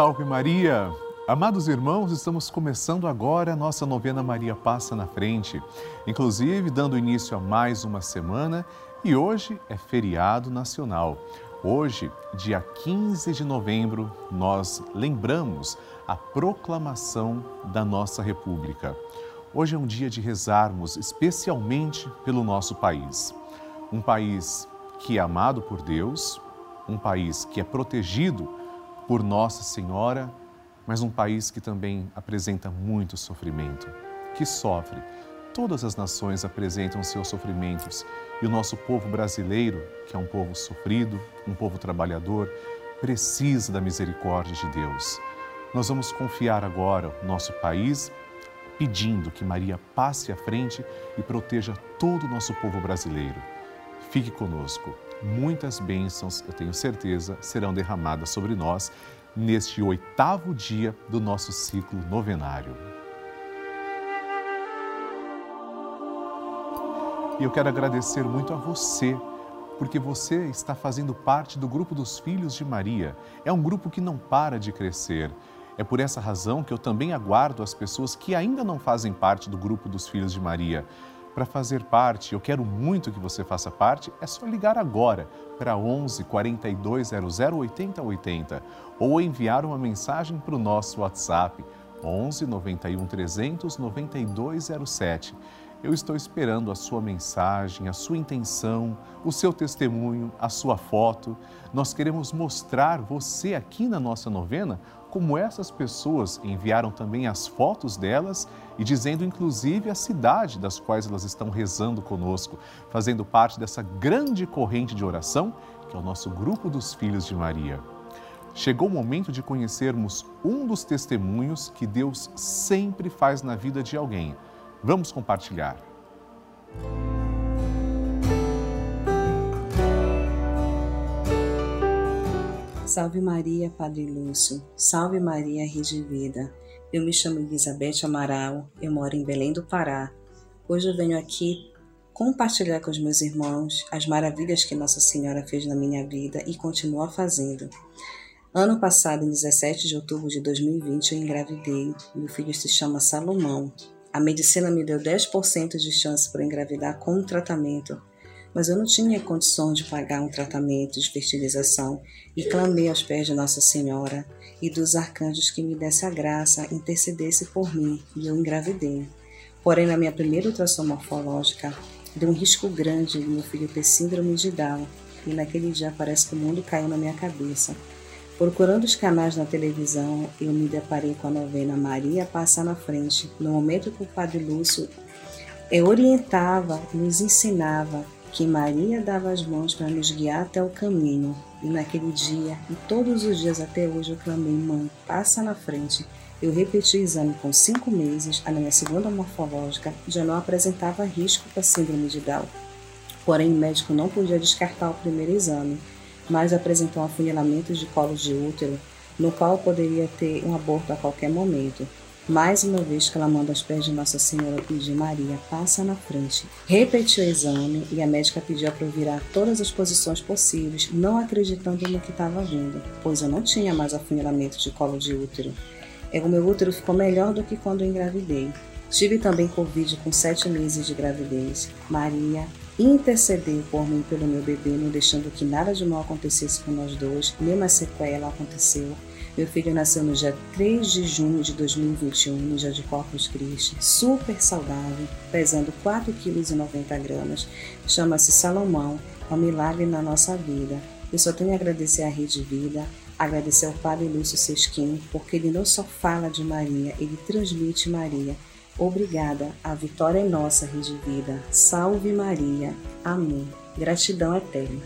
Salve Maria! Amados irmãos, estamos começando agora a nossa novena Maria Passa na Frente, inclusive dando início a mais uma semana e hoje é feriado nacional. Hoje, dia 15 de novembro, nós lembramos a proclamação da nossa República. Hoje é um dia de rezarmos especialmente pelo nosso país. Um país que é amado por Deus, um país que é protegido por Nossa Senhora, mas um país que também apresenta muito sofrimento, que sofre. Todas as nações apresentam seus sofrimentos e o nosso povo brasileiro, que é um povo sofrido, um povo trabalhador, precisa da misericórdia de Deus. Nós vamos confiar agora o nosso país, pedindo que Maria passe à frente e proteja todo o nosso povo brasileiro. Fique conosco muitas bênçãos, eu tenho certeza, serão derramadas sobre nós neste oitavo dia do nosso ciclo novenário. E eu quero agradecer muito a você, porque você está fazendo parte do grupo dos Filhos de Maria. É um grupo que não para de crescer. É por essa razão que eu também aguardo as pessoas que ainda não fazem parte do grupo dos Filhos de Maria para fazer parte, eu quero muito que você faça parte, é só ligar agora para 11 4200 8080 ou enviar uma mensagem para o nosso WhatsApp 11 91 300 9207. Eu estou esperando a sua mensagem, a sua intenção, o seu testemunho, a sua foto. Nós queremos mostrar você aqui na nossa novena como essas pessoas enviaram também as fotos delas e dizendo inclusive a cidade das quais elas estão rezando conosco, fazendo parte dessa grande corrente de oração que é o nosso grupo dos Filhos de Maria. Chegou o momento de conhecermos um dos testemunhos que Deus sempre faz na vida de alguém. Vamos compartilhar. Salve Maria, Padre Lúcio. Salve Maria, Rede Vida. Eu me chamo Elizabeth Amaral, eu moro em Belém do Pará. Hoje eu venho aqui compartilhar com os meus irmãos as maravilhas que Nossa Senhora fez na minha vida e continua fazendo. Ano passado, em 17 de outubro de 2020, eu engravidei. Meu filho se chama Salomão. A medicina me deu 10% de chance para engravidar com um tratamento mas eu não tinha condições de pagar um tratamento de fertilização e clamei aos pés de Nossa Senhora e dos arcanjos que me desse a graça, intercedesse por mim e eu engravidei. Porém, na minha primeira ultrassom morfológica, deu um risco grande de meu filho ter síndrome de Down e naquele dia parece que o mundo caiu na minha cabeça. Procurando os canais na televisão, eu me deparei com a novena Maria Passa na Frente, no momento que o Padre Lúcio orientava, nos ensinava que Maria dava as mãos para nos guiar até o caminho. E naquele dia, e todos os dias até hoje, eu clamei: Mãe, passa na frente. Eu repeti o exame com cinco meses, a minha segunda morfológica já não apresentava risco para síndrome de Down. Porém, o médico não podia descartar o primeiro exame, mas apresentou um afunilamento de colo de útero, no qual poderia ter um aborto a qualquer momento. Mais uma vez clamando aos pés de Nossa Senhora, pedi Maria, passa na frente. Repetiu o exame e a médica pediu para eu virar todas as posições possíveis, não acreditando no que estava vindo, pois eu não tinha mais afunilamento de colo de útero. O meu útero ficou melhor do que quando eu engravidei. Tive também Covid com sete meses de gravidez. Maria intercedeu por mim pelo meu bebê, não deixando que nada de mal acontecesse com nós dois. Nenhuma sequela aconteceu. Meu filho nasceu no dia 3 de junho de 2021, no dia de Corpus Christi, super saudável, pesando 4,90 kg. Chama-se Salomão, é um milagre na nossa vida. Eu só tenho a agradecer à Rede Vida, agradecer ao Padre Lúcio Sesquim, porque ele não só fala de Maria, ele transmite Maria. Obrigada, a vitória é nossa, Rede Vida. Salve Maria. Amém. Gratidão eterna.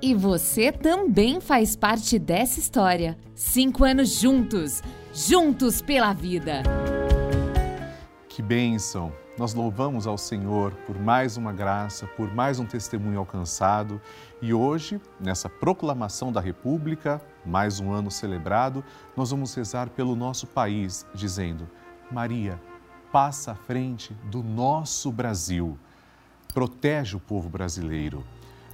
E você também faz parte dessa história. Cinco anos juntos, juntos pela vida. Que bênção! Nós louvamos ao Senhor por mais uma graça, por mais um testemunho alcançado e hoje, nessa proclamação da República, mais um ano celebrado, nós vamos rezar pelo nosso país, dizendo: Maria, passa à frente do nosso Brasil, protege o povo brasileiro.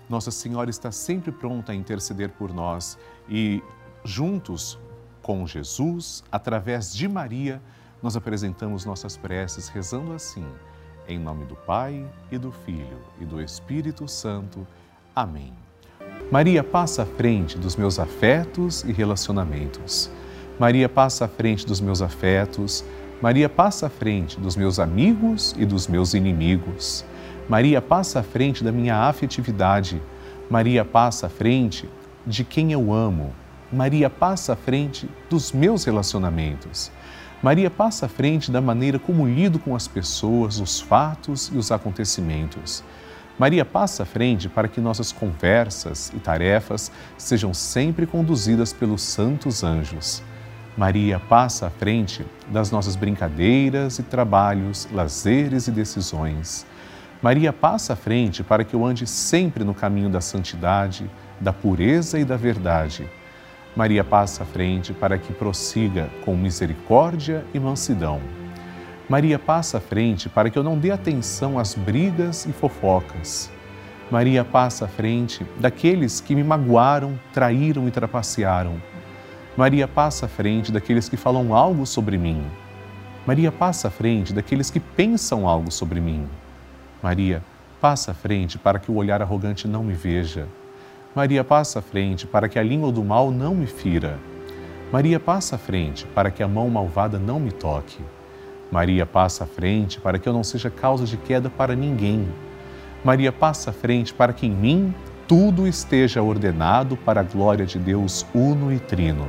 Nossa Senhora está sempre pronta a interceder por nós e juntos com Jesus, através de Maria, nós apresentamos nossas preces rezando assim: em nome do Pai e do Filho e do Espírito Santo. Amém. Maria passa à frente dos meus afetos e relacionamentos. Maria passa à frente dos meus afetos. Maria passa à frente dos meus amigos e dos meus inimigos. Maria passa à frente da minha afetividade. Maria passa à frente de quem eu amo. Maria passa à frente dos meus relacionamentos. Maria passa à frente da maneira como lido com as pessoas, os fatos e os acontecimentos. Maria passa à frente para que nossas conversas e tarefas sejam sempre conduzidas pelos santos anjos. Maria passa à frente das nossas brincadeiras e trabalhos, lazeres e decisões. Maria passa à frente para que eu ande sempre no caminho da santidade, da pureza e da verdade. Maria passa à frente para que prossiga com misericórdia e mansidão. Maria passa à frente para que eu não dê atenção às brigas e fofocas. Maria passa à frente daqueles que me magoaram, traíram e trapacearam. Maria passa à frente daqueles que falam algo sobre mim. Maria passa à frente daqueles que pensam algo sobre mim. Maria passa à frente para que o olhar arrogante não me veja. Maria passa à frente para que a língua do mal não me fira. Maria passa à frente para que a mão malvada não me toque. Maria passa à frente para que eu não seja causa de queda para ninguém. Maria passa à frente para que em mim tudo esteja ordenado para a glória de Deus uno e trino.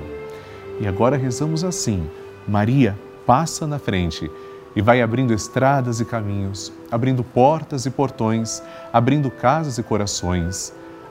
E agora rezamos assim: Maria passa na frente e vai abrindo estradas e caminhos, abrindo portas e portões, abrindo casas e corações.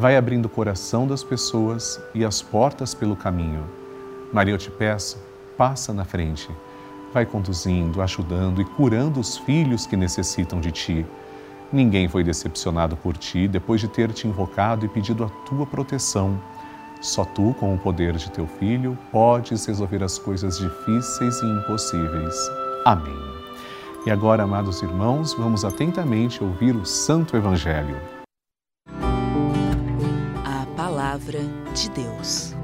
Vai abrindo o coração das pessoas e as portas pelo caminho. Maria, eu te peço, passa na frente. Vai conduzindo, ajudando e curando os filhos que necessitam de ti. Ninguém foi decepcionado por ti depois de ter te invocado e pedido a tua proteção. Só tu, com o poder de teu filho, podes resolver as coisas difíceis e impossíveis. Amém. E agora, amados irmãos, vamos atentamente ouvir o Santo Evangelho. Palavra de Deus.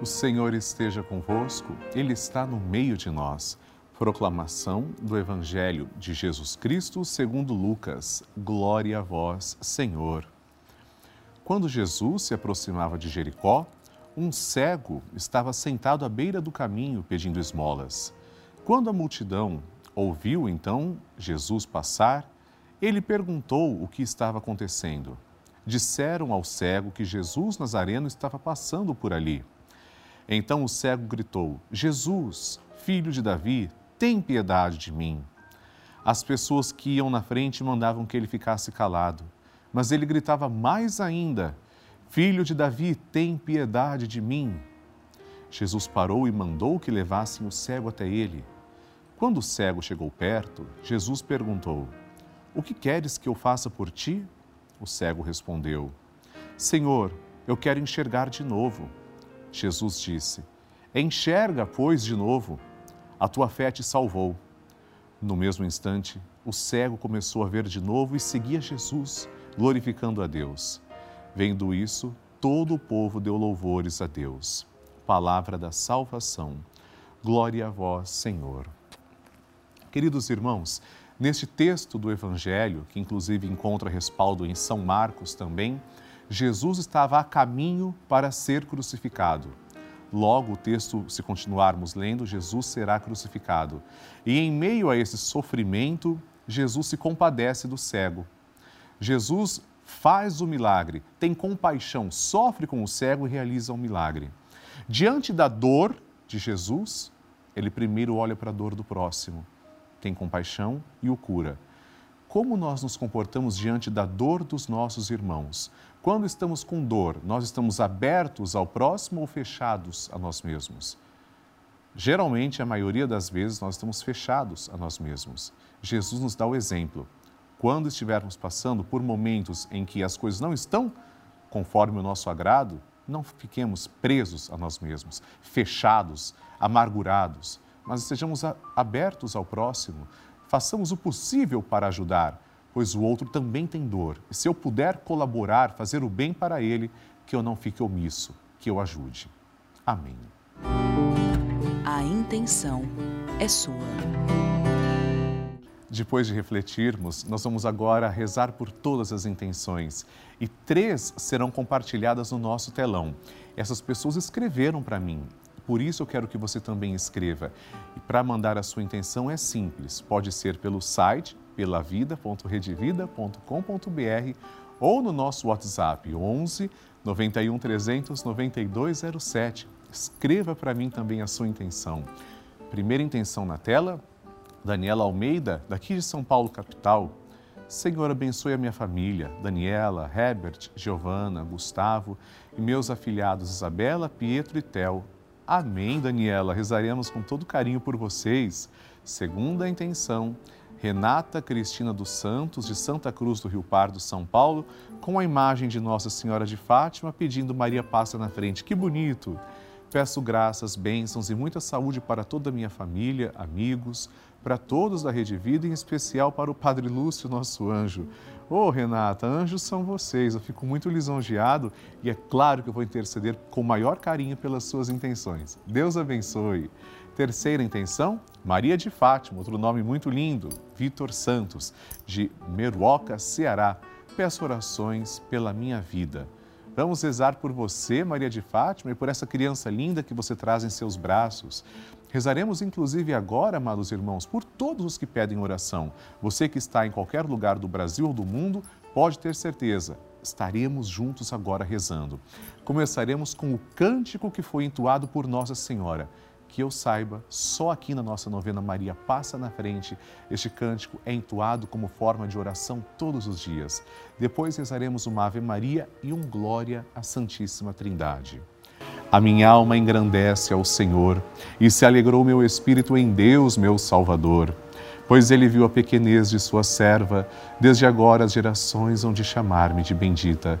O Senhor esteja convosco, Ele está no meio de nós. Proclamação do Evangelho de Jesus Cristo segundo Lucas. Glória a vós, Senhor. Quando Jesus se aproximava de Jericó, um cego estava sentado à beira do caminho pedindo esmolas. Quando a multidão ouviu então Jesus passar, ele perguntou o que estava acontecendo. Disseram ao cego que Jesus Nazareno estava passando por ali. Então o cego gritou: Jesus, filho de Davi, tem piedade de mim. As pessoas que iam na frente mandavam que ele ficasse calado, mas ele gritava mais ainda: Filho de Davi, tem piedade de mim. Jesus parou e mandou que levassem o cego até ele. Quando o cego chegou perto, Jesus perguntou: O que queres que eu faça por ti? O cego respondeu: Senhor, eu quero enxergar de novo. Jesus disse: Enxerga, pois, de novo, a tua fé te salvou. No mesmo instante, o cego começou a ver de novo e seguia Jesus, glorificando a Deus. Vendo isso, todo o povo deu louvores a Deus. Palavra da salvação. Glória a vós, Senhor. Queridos irmãos, neste texto do Evangelho, que inclusive encontra respaldo em São Marcos também, Jesus estava a caminho para ser crucificado. Logo, o texto, se continuarmos lendo, Jesus será crucificado. E em meio a esse sofrimento, Jesus se compadece do cego. Jesus faz o milagre, tem compaixão, sofre com o cego e realiza o um milagre. Diante da dor de Jesus, ele primeiro olha para a dor do próximo, tem compaixão e o cura. como nós nos comportamos diante da dor dos nossos irmãos. Quando estamos com dor, nós estamos abertos ao próximo ou fechados a nós mesmos? Geralmente, a maioria das vezes, nós estamos fechados a nós mesmos. Jesus nos dá o exemplo. Quando estivermos passando por momentos em que as coisas não estão conforme o nosso agrado, não fiquemos presos a nós mesmos, fechados, amargurados, mas sejamos abertos ao próximo, façamos o possível para ajudar, pois o outro também tem dor. E se eu puder colaborar, fazer o bem para ele, que eu não fique omisso, que eu ajude. Amém. A intenção é sua. Depois de refletirmos, nós vamos agora rezar por todas as intenções e três serão compartilhadas no nosso telão. Essas pessoas escreveram para mim, por isso eu quero que você também escreva. E para mandar a sua intenção é simples, pode ser pelo site pelavida.redevida.com.br ou no nosso WhatsApp 11 91 300 9207. Escreva para mim também a sua intenção. Primeira intenção na tela, Daniela Almeida, daqui de São Paulo, capital. Senhor, abençoe a minha família, Daniela, Herbert, Giovana, Gustavo e meus afilhados Isabela, Pietro e Tel. Amém, Daniela. Rezaremos com todo carinho por vocês. Segunda intenção, Renata Cristina dos Santos, de Santa Cruz do Rio Pardo, São Paulo, com a imagem de Nossa Senhora de Fátima, pedindo Maria passa na frente. Que bonito! Peço graças, bênçãos e muita saúde para toda a minha família, amigos, para todos da Rede Vida, em especial para o Padre Lúcio, nosso anjo. Ô oh, Renata, anjos são vocês, eu fico muito lisonjeado e é claro que eu vou interceder com maior carinho pelas suas intenções. Deus abençoe. Terceira intenção, Maria de Fátima, outro nome muito lindo, Vitor Santos, de Meruoca, Ceará. Peço orações pela minha vida. Vamos rezar por você, Maria de Fátima, e por essa criança linda que você traz em seus braços. Rezaremos inclusive agora, amados irmãos, por todos os que pedem oração. Você que está em qualquer lugar do Brasil ou do mundo, pode ter certeza, estaremos juntos agora rezando. Começaremos com o cântico que foi entoado por Nossa Senhora. Que eu saiba, só aqui na nossa novena Maria Passa na Frente, este cântico é entoado como forma de oração todos os dias. Depois rezaremos uma Ave Maria e um Glória à Santíssima Trindade. A minha alma engrandece ao Senhor e se alegrou meu espírito em Deus, meu Salvador, pois ele viu a pequenez de sua serva, desde agora as gerações hão de chamar-me de bendita.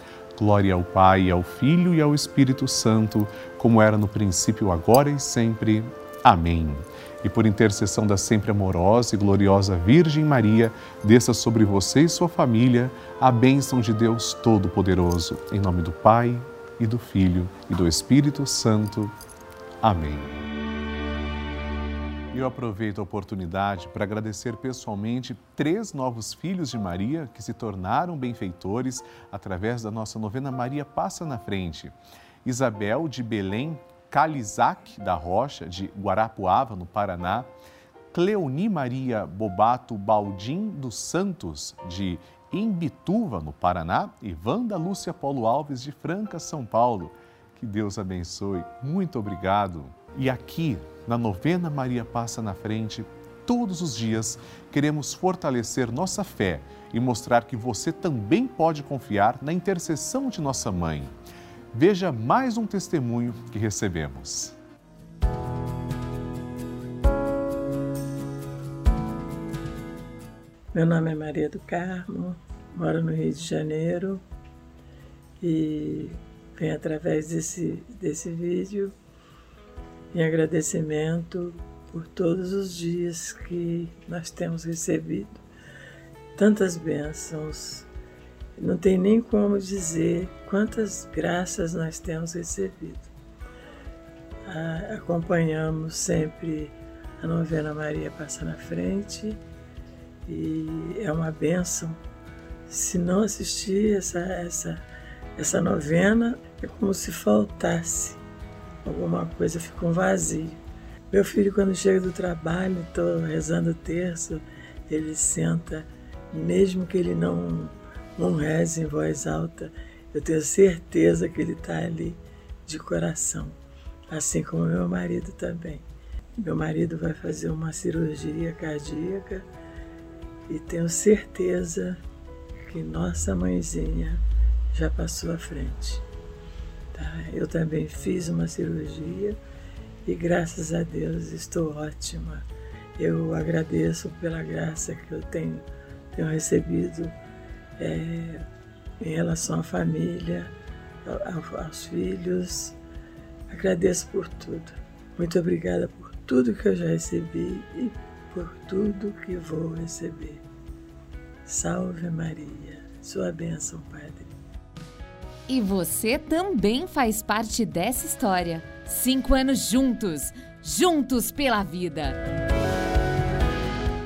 Glória ao Pai, ao Filho e ao Espírito Santo, como era no princípio, agora e sempre. Amém e por intercessão da sempre amorosa e gloriosa Virgem Maria, desça sobre você e sua família a bênção de Deus Todo-Poderoso. Em nome do Pai, e do Filho, e do Espírito Santo. Amém. Eu aproveito a oportunidade para agradecer pessoalmente três novos filhos de Maria que se tornaram benfeitores através da nossa novena Maria Passa na Frente. Isabel de Belém Calizac da Rocha, de Guarapuava, no Paraná, Cleoni Maria Bobato Baldim dos Santos, de Imbituva, no Paraná, e Wanda Lúcia Paulo Alves, de Franca, São Paulo. Que Deus abençoe. Muito obrigado. E aqui, na novena Maria Passa na Frente, todos os dias queremos fortalecer nossa fé e mostrar que você também pode confiar na intercessão de nossa mãe. Veja mais um testemunho que recebemos. Meu nome é Maria do Carmo, moro no Rio de Janeiro e vem através desse, desse vídeo em agradecimento por todos os dias que nós temos recebido tantas bênçãos. Não tem nem como dizer quantas graças nós temos recebido. Acompanhamos sempre a novena Maria Passa na Frente e é uma bênção. Se não assistir essa, essa, essa novena, é como se faltasse alguma coisa, fica um vazio. Meu filho, quando chega do trabalho, estou rezando o terço, ele senta, mesmo que ele não, não reze em voz alta, eu tenho certeza que ele está ali de coração, assim como meu marido também. Meu marido vai fazer uma cirurgia cardíaca e tenho certeza que nossa mãezinha já passou à frente. Tá? Eu também fiz uma cirurgia e graças a Deus estou ótima. Eu agradeço pela graça que eu tenho, tenho recebido é, em relação à família, aos filhos. Agradeço por tudo. Muito obrigada por tudo que eu já recebi e por tudo que vou receber. Salve Maria, sua bênção, Padre. E você também faz parte dessa história. Cinco anos juntos, juntos pela vida.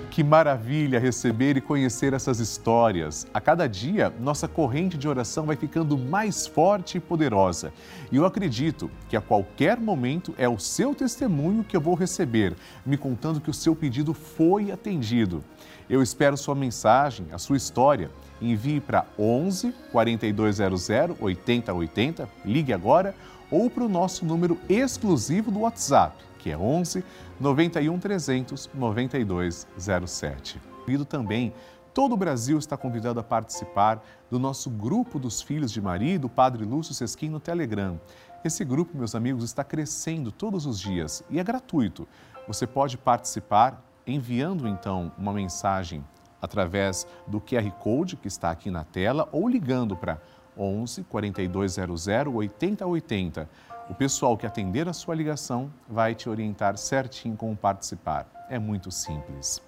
Que maravilha receber e conhecer essas histórias. A cada dia, nossa corrente de oração vai ficando mais forte e poderosa. E eu acredito que a qualquer momento é o seu testemunho que eu vou receber, me contando que o seu pedido foi atendido. Eu espero sua mensagem, a sua história. Envie para 11 4200 8080, ligue agora, ou para o nosso número exclusivo do WhatsApp, que é 11 91 300 9207. E também, todo o Brasil está convidado a participar do nosso grupo dos Filhos de Maria do Padre Lúcio Sesquim no Telegram. Esse grupo, meus amigos, está crescendo todos os dias e é gratuito. Você pode participar enviando então uma mensagem através do QR Code que está aqui na tela ou ligando para 11 4200 8080. O pessoal que atender a sua ligação vai te orientar certinho como participar. É muito simples.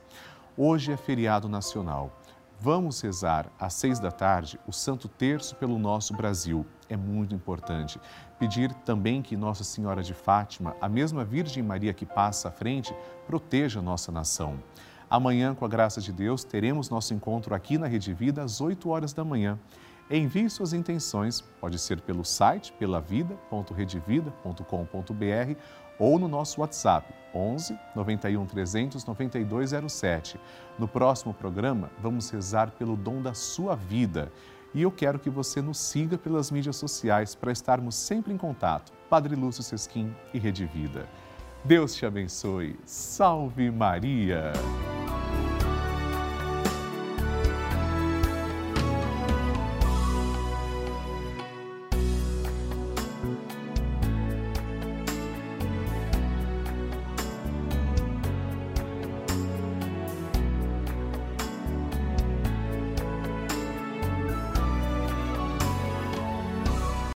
Hoje é feriado nacional. Vamos rezar às seis da tarde o Santo Terço pelo nosso Brasil. É muito importante. Pedir também que Nossa Senhora de Fátima, a mesma Virgem Maria que passa à frente, proteja nossa nação. Amanhã, com a graça de Deus, teremos nosso encontro aqui na Rede Vida às 8 horas da manhã. Envie suas intenções, pode ser pelo site pelavida.redevida.com.br ou no nosso WhatsApp 11 91 300 9207. No próximo programa, vamos rezar pelo dom da sua vida. E eu quero que você nos siga pelas mídias sociais para estarmos sempre em contato. Padre Lúcio Sesquim e Rede Vida. Deus te abençoe. Salve Maria!